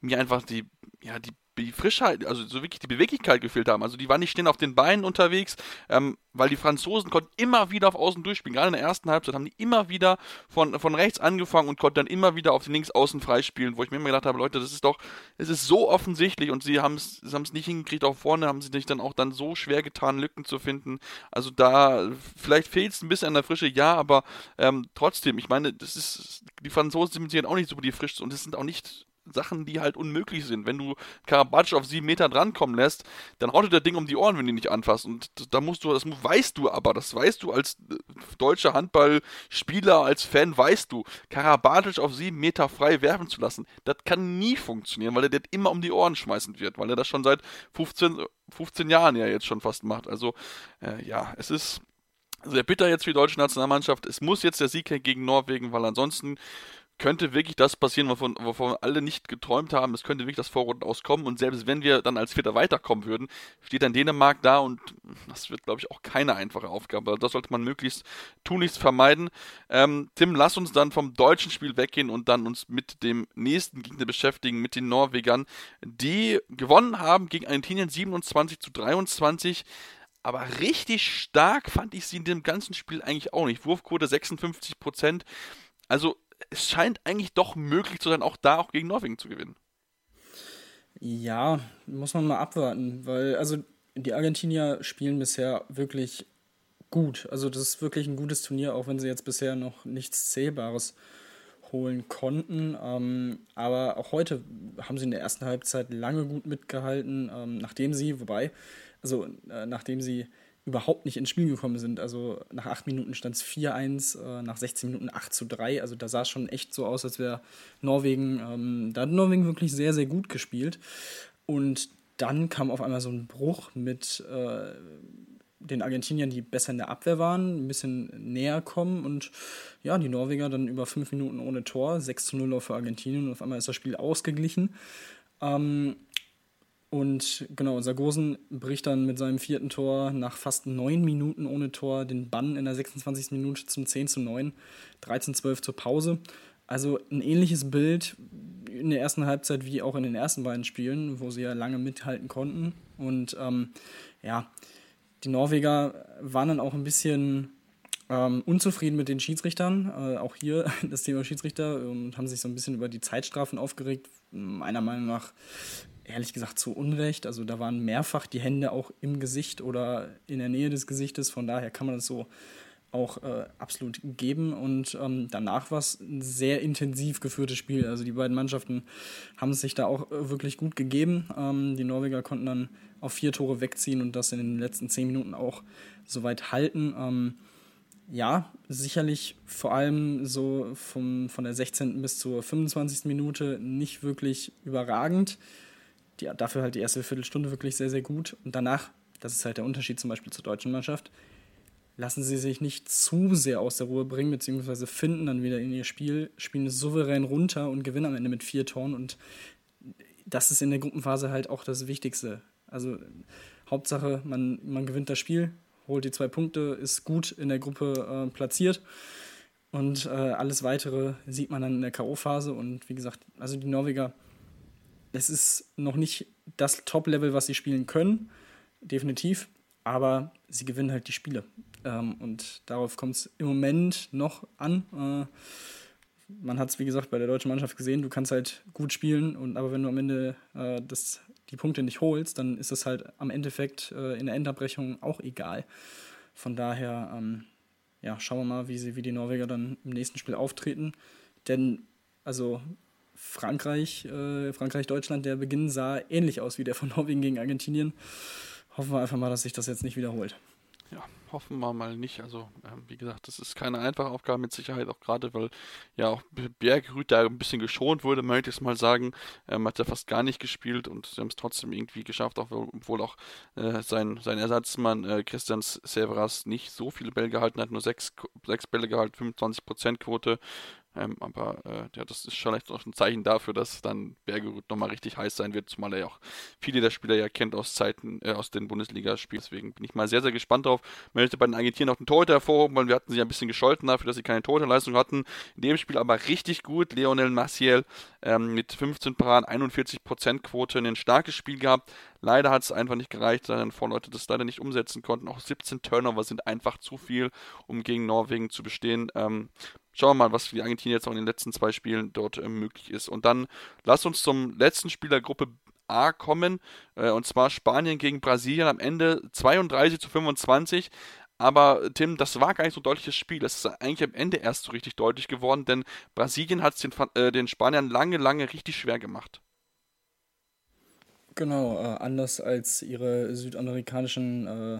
mir einfach die, ja, die die Frischheit, also so wirklich die Beweglichkeit gefehlt haben. Also die waren nicht stehen auf den Beinen unterwegs, ähm, weil die Franzosen konnten immer wieder auf Außen durchspielen. Gerade in der ersten Halbzeit haben die immer wieder von, von rechts angefangen und konnten dann immer wieder auf den Linksaußen freispielen, wo ich mir immer gedacht habe, Leute, das ist doch, es ist so offensichtlich und sie haben es nicht hingekriegt, auch vorne haben sie sich dann auch dann so schwer getan, Lücken zu finden. Also da, vielleicht fehlt es ein bisschen an der Frische, ja, aber ähm, trotzdem, ich meine, das ist, die Franzosen sind auch nicht so die frisch und es sind auch nicht Sachen, die halt unmöglich sind. Wenn du Karabatsch auf sieben Meter drankommen lässt, dann haut dir der Ding um die Ohren, wenn du ihn nicht anfasst. Und da musst du, das weißt du aber, das weißt du als äh, deutscher Handballspieler, als Fan, weißt du, Karabatsch auf sieben Meter frei werfen zu lassen, das kann nie funktionieren, weil er dir immer um die Ohren schmeißen wird, weil er das schon seit 15, 15 Jahren ja jetzt schon fast macht. Also, äh, ja, es ist sehr bitter jetzt für die deutsche Nationalmannschaft. Es muss jetzt der Sieg gegen Norwegen, weil ansonsten könnte wirklich das passieren, wovon, wovon alle nicht geträumt haben. Es könnte wirklich das Vorrunden auskommen. Und selbst wenn wir dann als Vierter weiterkommen würden, steht dann Dänemark da und das wird, glaube ich, auch keine einfache Aufgabe. Das sollte man möglichst tunlichst vermeiden. Ähm, Tim, lass uns dann vom deutschen Spiel weggehen und dann uns mit dem nächsten Gegner beschäftigen, mit den Norwegern, die gewonnen haben gegen Argentinien 27 zu 23. Aber richtig stark fand ich sie in dem ganzen Spiel eigentlich auch nicht. Wurfquote 56 Prozent. Also es scheint eigentlich doch möglich zu sein, auch da auch gegen Norwegen zu gewinnen. Ja, muss man mal abwarten, weil also die Argentinier spielen bisher wirklich gut. Also das ist wirklich ein gutes Turnier, auch wenn sie jetzt bisher noch nichts Zählbares holen konnten. Ähm, aber auch heute haben sie in der ersten Halbzeit lange gut mitgehalten, ähm, nachdem sie, wobei, also äh, nachdem sie überhaupt nicht ins Spiel gekommen sind. Also nach 8 Minuten stand es 4-1, äh, nach 16 Minuten 8 zu 3. Also da sah es schon echt so aus, als wäre Norwegen, ähm, da hat Norwegen wirklich sehr, sehr gut gespielt. Und dann kam auf einmal so ein Bruch mit äh, den Argentiniern, die besser in der Abwehr waren, ein bisschen näher kommen und ja, die Norweger dann über 5 Minuten ohne Tor, 6 zu 0 für Argentinien und auf einmal ist das Spiel ausgeglichen. Ähm, Und genau, Sargosen bricht dann mit seinem vierten Tor nach fast neun Minuten ohne Tor den Bann in der 26. Minute zum 10 zu 9, 13-12 zur Pause. Also ein ähnliches Bild in der ersten Halbzeit wie auch in den ersten beiden Spielen, wo sie ja lange mithalten konnten. Und ähm, ja, die Norweger waren dann auch ein bisschen ähm, unzufrieden mit den Schiedsrichtern. Äh, auch hier das Thema Schiedsrichter und haben sich so ein bisschen über die Zeitstrafen aufgeregt. Meiner Meinung nach ehrlich gesagt zu Unrecht. Also da waren mehrfach die Hände auch im Gesicht oder in der Nähe des Gesichtes. Von daher kann man das so auch äh, absolut geben. Und ähm, danach war es ein sehr intensiv geführtes Spiel. Also die beiden Mannschaften haben es sich da auch äh, wirklich gut gegeben. Ähm, die Norweger konnten dann auf vier Tore wegziehen und das in den letzten zehn Minuten auch soweit halten. Ähm, ja, sicherlich vor allem so vom, von der 16. bis zur 25. Minute nicht wirklich überragend. Die, dafür halt die erste Viertelstunde wirklich sehr, sehr gut. Und danach, das ist halt der Unterschied zum Beispiel zur deutschen Mannschaft, lassen sie sich nicht zu sehr aus der Ruhe bringen, beziehungsweise finden dann wieder in ihr Spiel, spielen es souverän runter und gewinnen am Ende mit vier Toren. Und das ist in der Gruppenphase halt auch das Wichtigste. Also Hauptsache, man, man gewinnt das Spiel, holt die zwei Punkte, ist gut in der Gruppe äh, platziert. Und äh, alles weitere sieht man dann in der K.O.-Phase. Und wie gesagt, also die Norweger, es ist noch nicht das Top-Level, was sie spielen können, definitiv. Aber sie gewinnen halt die Spiele. Ähm, und darauf kommt es im Moment noch an. Äh, man hat es, wie gesagt, bei der deutschen Mannschaft gesehen, du kannst halt gut spielen, und, aber wenn du am Ende äh, das die Punkte nicht holst, dann ist es halt am Endeffekt äh, in der Endabbrechung auch egal. Von daher, ähm, ja, schauen wir mal, wie, sie, wie die Norweger dann im nächsten Spiel auftreten. Denn, also Frankreich, äh, Frankreich-Deutschland, der Beginn sah ähnlich aus wie der von Norwegen gegen Argentinien. Hoffen wir einfach mal, dass sich das jetzt nicht wiederholt ja, hoffen wir mal nicht. Also, ähm, wie gesagt, das ist keine einfache Aufgabe mit Sicherheit, auch gerade, weil ja auch Bergrüth da ein bisschen geschont wurde, möchte ich es mal sagen. Ähm, hat er fast gar nicht gespielt und sie haben es trotzdem irgendwie geschafft, auch, obwohl auch äh, sein, sein Ersatzmann äh, Christian Severas nicht so viele Bälle gehalten hat, nur sechs, sechs Bälle gehalten, 25% Quote. Ähm, aber äh, ja, das ist schon auch ein Zeichen dafür, dass dann Bergerud nochmal richtig heiß sein wird, zumal er ja auch viele der Spieler ja kennt aus Zeiten, äh, aus den Bundesligaspielen. Deswegen bin ich mal sehr, sehr gespannt drauf. Ich möchte bei den Argentiniern auch den Torhüter hervorhoben, weil wir hatten sie ein bisschen gescholten dafür, dass sie keine Torhüterleistung hatten. In dem Spiel aber richtig gut. Leonel Maciel ähm, mit 15 Paraden, 41% Quote, ein starkes Spiel gehabt. Leider hat es einfach nicht gereicht, dann Vorleute das leider nicht umsetzen konnten. Auch 17 Turnover sind einfach zu viel, um gegen Norwegen zu bestehen. Ähm, Schauen wir mal, was für die Argentinier jetzt auch in den letzten zwei Spielen dort äh, möglich ist. Und dann lass uns zum letzten Spiel der Gruppe A kommen, äh, und zwar Spanien gegen Brasilien am Ende 32 zu 25. Aber Tim, das war gar nicht so ein deutliches Spiel. Das ist eigentlich am Ende erst so richtig deutlich geworden, denn Brasilien hat es den, äh, den Spaniern lange, lange richtig schwer gemacht. Genau, äh, anders als ihre südamerikanischen äh,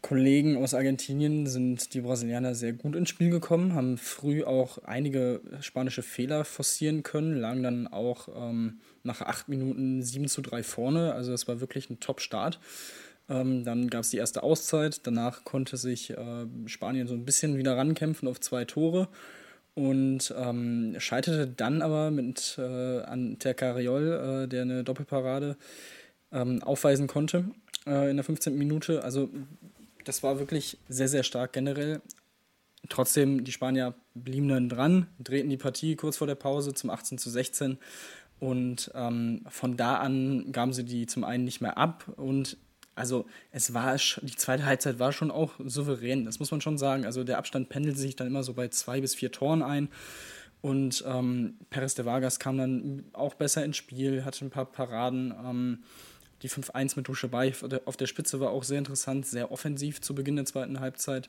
Kollegen aus Argentinien sind die Brasilianer sehr gut ins Spiel gekommen, haben früh auch einige spanische Fehler forcieren können, lagen dann auch ähm, nach acht Minuten 7 zu 3 vorne. Also das war wirklich ein Top-Start. Ähm, dann gab es die erste Auszeit, danach konnte sich äh, Spanien so ein bisschen wieder rankämpfen auf zwei Tore und ähm, scheiterte dann aber mit äh, an Tercariol, äh, der eine Doppelparade ähm, aufweisen konnte äh, in der 15. Minute. Also das war wirklich sehr, sehr stark generell. Trotzdem, die Spanier blieben dann dran, drehten die Partie kurz vor der Pause zum 18 zu 16 und ähm, von da an gaben sie die zum einen nicht mehr ab und also es war, die zweite Halbzeit war schon auch souverän, das muss man schon sagen. Also der Abstand pendelte sich dann immer so bei zwei bis vier Toren ein. Und ähm, Perez de Vargas kam dann auch besser ins Spiel, hatte ein paar Paraden. Ähm, die 5-1 mit Duschebay auf der Spitze war auch sehr interessant, sehr offensiv zu Beginn der zweiten Halbzeit.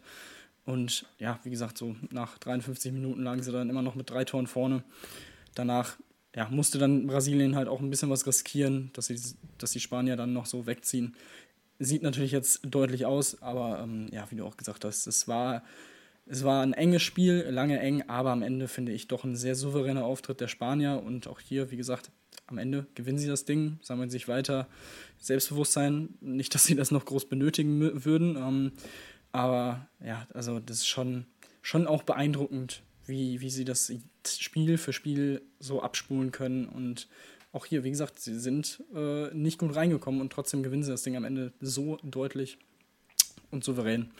Und ja, wie gesagt, so nach 53 Minuten lagen sie dann immer noch mit drei Toren vorne. Danach ja, musste dann Brasilien halt auch ein bisschen was riskieren, dass, sie, dass die Spanier dann noch so wegziehen. Sieht natürlich jetzt deutlich aus, aber ähm, ja, wie du auch gesagt hast, es war, es war ein enges Spiel, lange eng, aber am Ende finde ich doch ein sehr souveräner Auftritt der Spanier und auch hier, wie gesagt, am Ende gewinnen sie das Ding, sammeln sich weiter Selbstbewusstsein. Nicht, dass sie das noch groß benötigen würden, ähm, aber ja, also das ist schon, schon auch beeindruckend, wie, wie sie das Spiel für Spiel so abspulen können und auch hier, wie gesagt, sie sind äh, nicht gut reingekommen und trotzdem gewinnen sie das Ding am Ende so deutlich und souverän.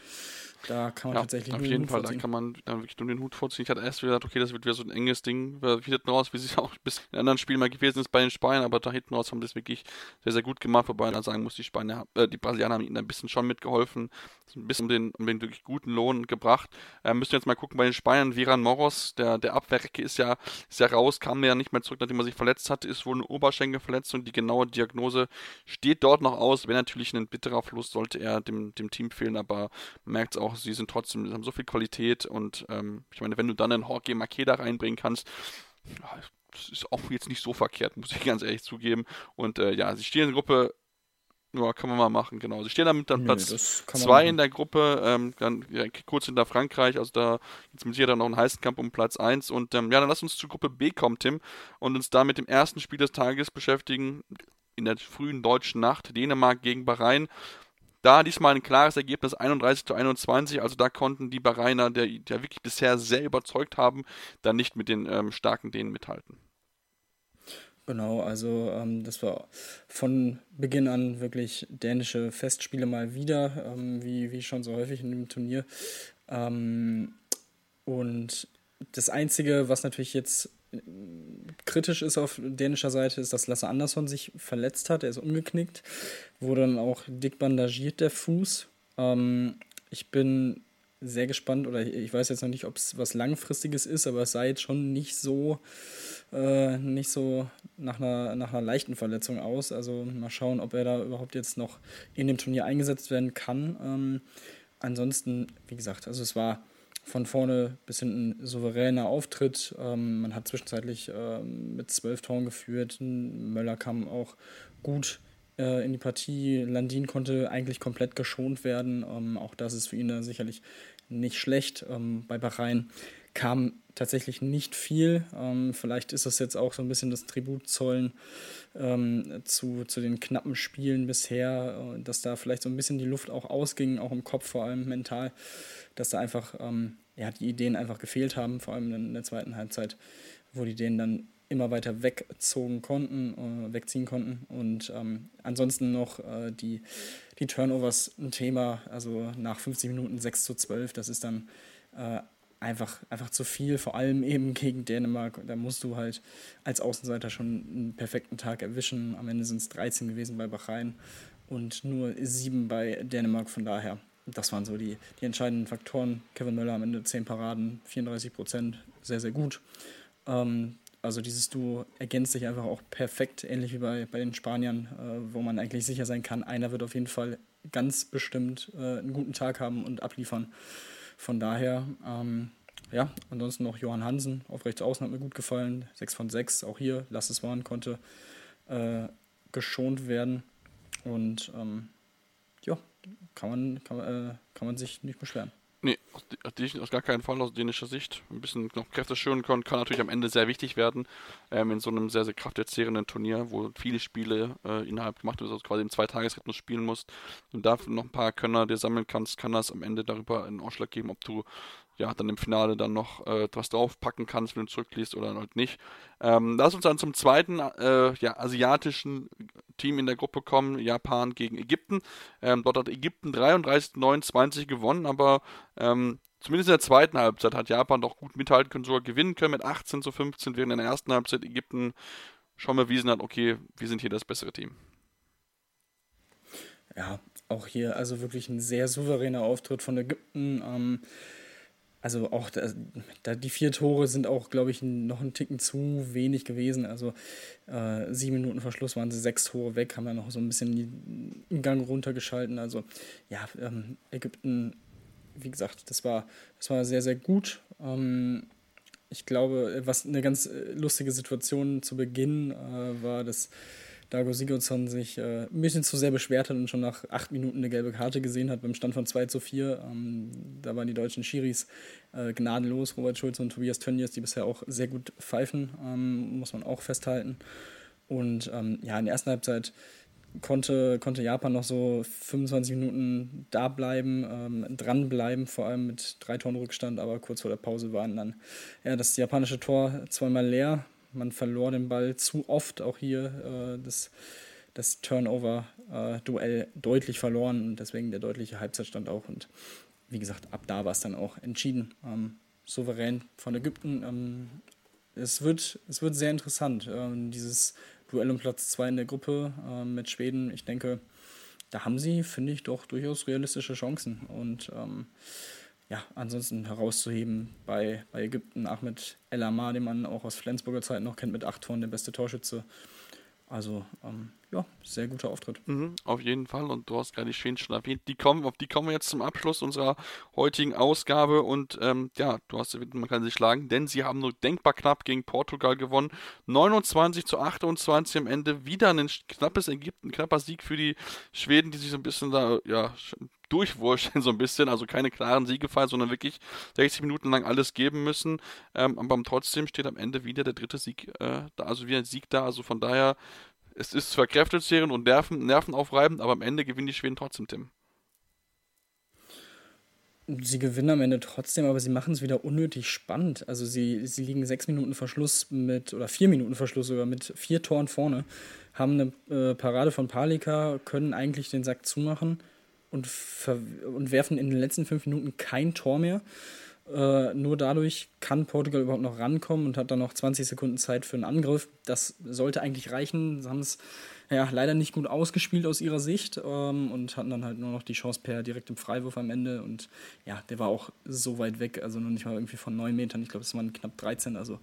Da kann man ja, tatsächlich auf jeden Fall, da vorziehen. kann man dann wirklich nur den Hut vorziehen. Ich hatte erst gedacht, okay, das wird wieder so ein enges Ding, weil hinten raus, wie es auch bis in anderen Spielen mal gewesen ist bei den Spaniern, aber da hinten raus haben das wirklich sehr, sehr gut gemacht, wobei man sagen muss, die Spanier, äh, die Brasilianer haben ihnen ein bisschen schon mitgeholfen, ein bisschen um den, um den wirklich guten Lohn gebracht. Äh, müssen wir jetzt mal gucken bei den Spaniern, Viran Moros, der, der Abwehrrecke ist ja, ist ja raus, kam ja nicht mehr zurück, nachdem er sich verletzt hatte, ist wohl eine Oberschenkelverletzung, die genaue Diagnose steht dort noch aus, wäre natürlich ein bitterer Verlust, sollte er dem, dem Team fehlen, aber merkt es auch, sie sind trotzdem haben so viel Qualität und ähm, ich meine, wenn du dann einen Jorge Makeda reinbringen kannst, ja, das ist auch jetzt nicht so verkehrt, muss ich ganz ehrlich zugeben. Und äh, ja, sie stehen in der Gruppe, ja, kann man mal machen, genau. Sie stehen damit dann Platz das kann man 2 machen. in der Gruppe, ähm, dann ja, kurz hinter Frankreich, also da jetzt mit sicher dann noch einen heißen Kampf um Platz 1. Und ähm, ja, dann lass uns zu Gruppe B kommen, Tim, und uns da mit dem ersten Spiel des Tages beschäftigen. In der frühen deutschen Nacht, Dänemark gegen Bahrain. Da diesmal ein klares Ergebnis 31 zu 21, also da konnten die Bahrainer, der, der wirklich bisher sehr überzeugt haben, dann nicht mit den ähm, starken Dänen mithalten. Genau, also ähm, das war von Beginn an wirklich dänische Festspiele mal wieder, ähm, wie, wie schon so häufig in dem Turnier. Ähm, und das Einzige, was natürlich jetzt kritisch ist auf dänischer Seite, ist, dass Lasse Andersson sich verletzt hat. Er ist umgeknickt, wurde dann auch dick bandagiert, der Fuß. Ähm, ich bin sehr gespannt, oder ich weiß jetzt noch nicht, ob es was Langfristiges ist, aber es sah jetzt schon nicht so, äh, nicht so nach einer, nach einer leichten Verletzung aus. Also mal schauen, ob er da überhaupt jetzt noch in dem Turnier eingesetzt werden kann. Ähm, ansonsten, wie gesagt, also es war von vorne bis hinten souveräner Auftritt. Ähm, man hat zwischenzeitlich ähm, mit zwölf Toren geführt. Möller kam auch gut äh, in die Partie. Landin konnte eigentlich komplett geschont werden. Ähm, auch das ist für ihn da sicherlich nicht schlecht. Ähm, bei Bahrain kam tatsächlich nicht viel. Ähm, vielleicht ist das jetzt auch so ein bisschen das Tribut zollen ähm, zu, zu den knappen Spielen bisher, äh, dass da vielleicht so ein bisschen die Luft auch ausging, auch im Kopf, vor allem mental, dass da einfach ähm, ja, die Ideen einfach gefehlt haben, vor allem in der zweiten Halbzeit, wo die Ideen dann immer weiter wegzogen konnten, äh, wegziehen konnten. Und ähm, ansonsten noch äh, die, die Turnovers ein Thema, also nach 50 Minuten 6 zu 12, das ist dann äh, einfach, einfach zu viel, vor allem eben gegen Dänemark. Da musst du halt als Außenseiter schon einen perfekten Tag erwischen. Am Ende sind es 13 gewesen bei Bahrain und nur 7 bei Dänemark. Von daher, das waren so die, die entscheidenden Faktoren. Kevin Möller am Ende 10 Paraden, 34 Prozent, sehr, sehr gut. Ähm, also dieses Duo ergänzt sich einfach auch perfekt, ähnlich wie bei, bei den Spaniern, äh, wo man eigentlich sicher sein kann, einer wird auf jeden Fall ganz bestimmt äh, einen guten Tag haben und abliefern. Von daher, ähm, ja, ansonsten noch Johann Hansen auf rechts außen hat mir gut gefallen. 6 von 6, auch hier, Lass es waren, konnte äh, geschont werden. Und ähm, ja, kann man, kann, äh, kann man sich nicht beschweren. Nee, aus, aus, gar keinen Fall aus dänischer Sicht. Ein bisschen noch Kräfte schön können, kann natürlich am Ende sehr wichtig werden ähm, in so einem sehr, sehr kraftzehrenden Turnier, wo viele Spiele äh, innerhalb gemacht werden, also quasi im Zweitagesrhythmus spielen musst und dafür noch ein paar Könner dir sammeln kannst, kann das am Ende darüber einen Ausschlag geben, ob du ja, dann im Finale dann noch äh, was draufpacken kannst, wenn du zurückliest oder halt nicht. Ähm, lass uns dann zum zweiten äh, ja, asiatischen Team in der Gruppe kommen, Japan gegen Ägypten. Ähm, dort hat Ägypten 33-29 gewonnen, aber ähm, zumindest in der zweiten Halbzeit hat Japan doch gut mithalten können, sogar gewinnen können mit 18 zu 15, während in der ersten Halbzeit Ägypten schon bewiesen hat, okay, wir sind hier das bessere Team. Ja, auch hier also wirklich ein sehr souveräner Auftritt von Ägypten. Ähm, also auch da, die vier Tore sind auch, glaube ich, noch ein Ticken zu wenig gewesen. Also äh, sieben Minuten Verschluss waren sie sechs Tore weg, haben dann noch so ein bisschen den Gang runtergeschalten. Also ja, ähm, Ägypten, wie gesagt, das war, das war sehr, sehr gut. Ähm, ich glaube, was eine ganz lustige Situation zu Beginn äh, war, dass Dago Sigurdsson sich äh, ein bisschen zu sehr beschwert hat und schon nach acht Minuten eine gelbe Karte gesehen hat beim Stand von 2 zu 4. Ähm, da waren die deutschen Schiris äh, gnadenlos, Robert Schulz und Tobias Tönnies, die bisher auch sehr gut pfeifen, ähm, muss man auch festhalten. Und ähm, ja, in der ersten Halbzeit konnte, konnte Japan noch so 25 Minuten da bleiben, ähm, dranbleiben, vor allem mit drei Toren Rückstand, aber kurz vor der Pause waren dann ja, das japanische Tor zweimal leer, man verlor den Ball zu oft, auch hier äh, das, das Turnover-Duell deutlich verloren und deswegen der deutliche Halbzeitstand auch. Und wie gesagt, ab da war es dann auch entschieden. Ähm, souverän von Ägypten. Ähm, es, wird, es wird sehr interessant, ähm, dieses Duell um Platz 2 in der Gruppe äh, mit Schweden. Ich denke, da haben sie, finde ich, doch durchaus realistische Chancen. Und ähm, ja, ansonsten herauszuheben bei, bei Ägypten Ahmed El Amar, den man auch aus Flensburger Zeit noch kennt, mit acht Toren der beste Torschütze. Also ähm, ja, sehr guter Auftritt. Mhm, auf jeden Fall. Und du hast gerade die Schweden schon erwähnt. Die kommen, auf die kommen wir jetzt zum Abschluss unserer heutigen Ausgabe. Und ähm, ja, du hast man kann sich schlagen, denn sie haben nur denkbar knapp gegen Portugal gewonnen. 29 zu 28 am Ende. Wieder ein knappes Ergebnis, ein knapper Sieg für die Schweden, die sich so ein bisschen da, ja, durchwurschteln so ein bisschen, also keine klaren Siegefall, sondern wirklich 60 Minuten lang alles geben müssen. Ähm, aber trotzdem steht am Ende wieder der dritte Sieg äh, da, also wieder ein Sieg da. Also von daher es ist zwar kräftezehrend und nerven, nervenaufreibend, aber am Ende gewinnen die Schweden trotzdem, Tim. Sie gewinnen am Ende trotzdem, aber sie machen es wieder unnötig spannend. Also sie, sie liegen sechs Minuten Verschluss mit, oder vier Minuten Verschluss sogar mit vier Toren vorne, haben eine äh, Parade von Palika, können eigentlich den Sack zumachen und, und werfen in den letzten fünf Minuten kein Tor mehr. Äh, nur dadurch kann Portugal überhaupt noch rankommen und hat dann noch 20 Sekunden Zeit für einen Angriff. Das sollte eigentlich reichen. Sie haben es ja, leider nicht gut ausgespielt aus ihrer Sicht ähm, und hatten dann halt nur noch die Chance per direktem Freiwurf am Ende. Und ja, der war auch so weit weg, also noch nicht mal irgendwie von 9 Metern. Ich glaube, es waren knapp 13. Also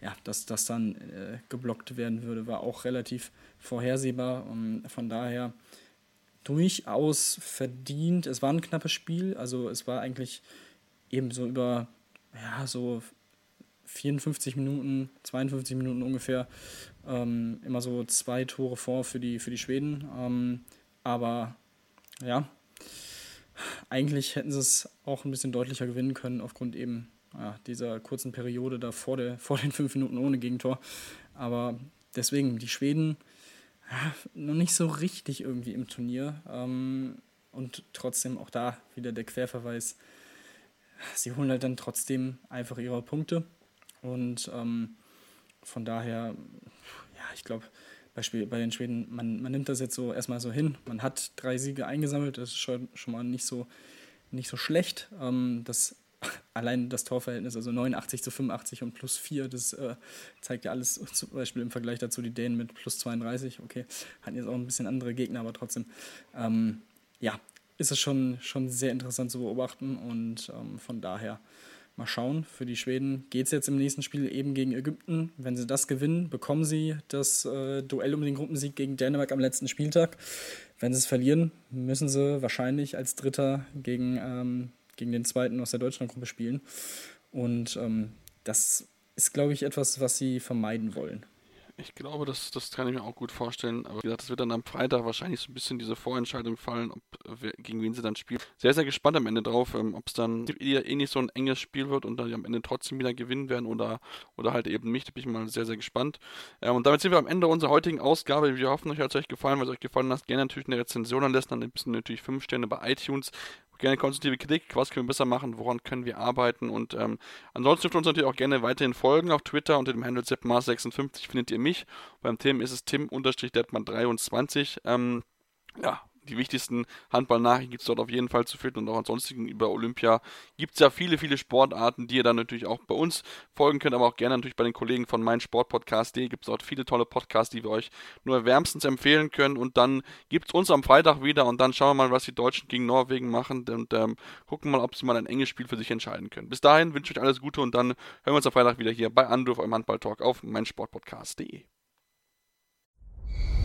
ja, dass das dann äh, geblockt werden würde, war auch relativ vorhersehbar. Und von daher durchaus verdient. Es war ein knappes Spiel, also es war eigentlich eben so über, ja, so 54 Minuten, 52 Minuten ungefähr, ähm, immer so zwei Tore vor für die, für die Schweden. Ähm, aber ja, eigentlich hätten sie es auch ein bisschen deutlicher gewinnen können, aufgrund eben ja, dieser kurzen Periode da vor, der, vor den fünf Minuten ohne Gegentor. Aber deswegen, die Schweden ja, noch nicht so richtig irgendwie im Turnier. Ähm, und trotzdem auch da wieder der Querverweis sie holen halt dann trotzdem einfach ihre Punkte. Und ähm, von daher, ja, ich glaube, Beispiel bei den Schweden, man, man nimmt das jetzt so erstmal so hin. Man hat drei Siege eingesammelt, das ist schon, schon mal nicht so, nicht so schlecht. Ähm, das, allein das Torverhältnis, also 89 zu 85 und plus 4, das äh, zeigt ja alles, zum Beispiel im Vergleich dazu die Dänen mit plus 32. Okay, hatten jetzt auch ein bisschen andere Gegner, aber trotzdem. Ähm, ja, ist es schon, schon sehr interessant zu beobachten und ähm, von daher mal schauen. Für die Schweden geht es jetzt im nächsten Spiel eben gegen Ägypten. Wenn sie das gewinnen, bekommen sie das äh, Duell um den Gruppensieg gegen Dänemark am letzten Spieltag. Wenn sie es verlieren, müssen sie wahrscheinlich als Dritter gegen, ähm, gegen den Zweiten aus der Deutschlandgruppe spielen. Und ähm, das ist, glaube ich, etwas, was sie vermeiden wollen. Ich glaube, das, das kann ich mir auch gut vorstellen. Aber wie gesagt, das wird dann am Freitag wahrscheinlich so ein bisschen diese Vorentscheidung fallen, ob, gegen wen sie dann spielen. Sehr, sehr gespannt am Ende drauf, ähm, ob es dann eh nicht so ein enges Spiel wird und dann am Ende trotzdem wieder gewinnen werden oder, oder halt eben nicht. Da bin ich mal sehr, sehr gespannt. Ähm, und damit sind wir am Ende unserer heutigen Ausgabe. Wir hoffen, euch hat es euch gefallen. Wenn es euch gefallen hat, gerne natürlich eine Rezension anlässt. Dann ein bisschen natürlich 5 Sterne bei iTunes gerne konstruktive Kritik, was können wir besser machen, woran können wir arbeiten und ähm, ansonsten dürft ihr uns natürlich auch gerne weiterhin folgen auf Twitter unter dem Handle ZMars56 findet ihr mich. Beim Tim ist es Tim-Detman23. Ähm, ja, die wichtigsten Handballnachrichten gibt es dort auf jeden Fall zu finden und auch ansonsten über Olympia gibt es ja viele, viele Sportarten, die ihr dann natürlich auch bei uns folgen könnt, aber auch gerne natürlich bei den Kollegen von meinsportpodcast.de gibt es dort viele tolle Podcasts, die wir euch nur wärmstens empfehlen können und dann gibt es uns am Freitag wieder und dann schauen wir mal, was die Deutschen gegen Norwegen machen und ähm, gucken mal, ob sie mal ein enges Spiel für sich entscheiden können. Bis dahin wünsche ich euch alles Gute und dann hören wir uns am Freitag wieder hier bei Anruf, eurem Handballtalk auf meinsportpodcast.de.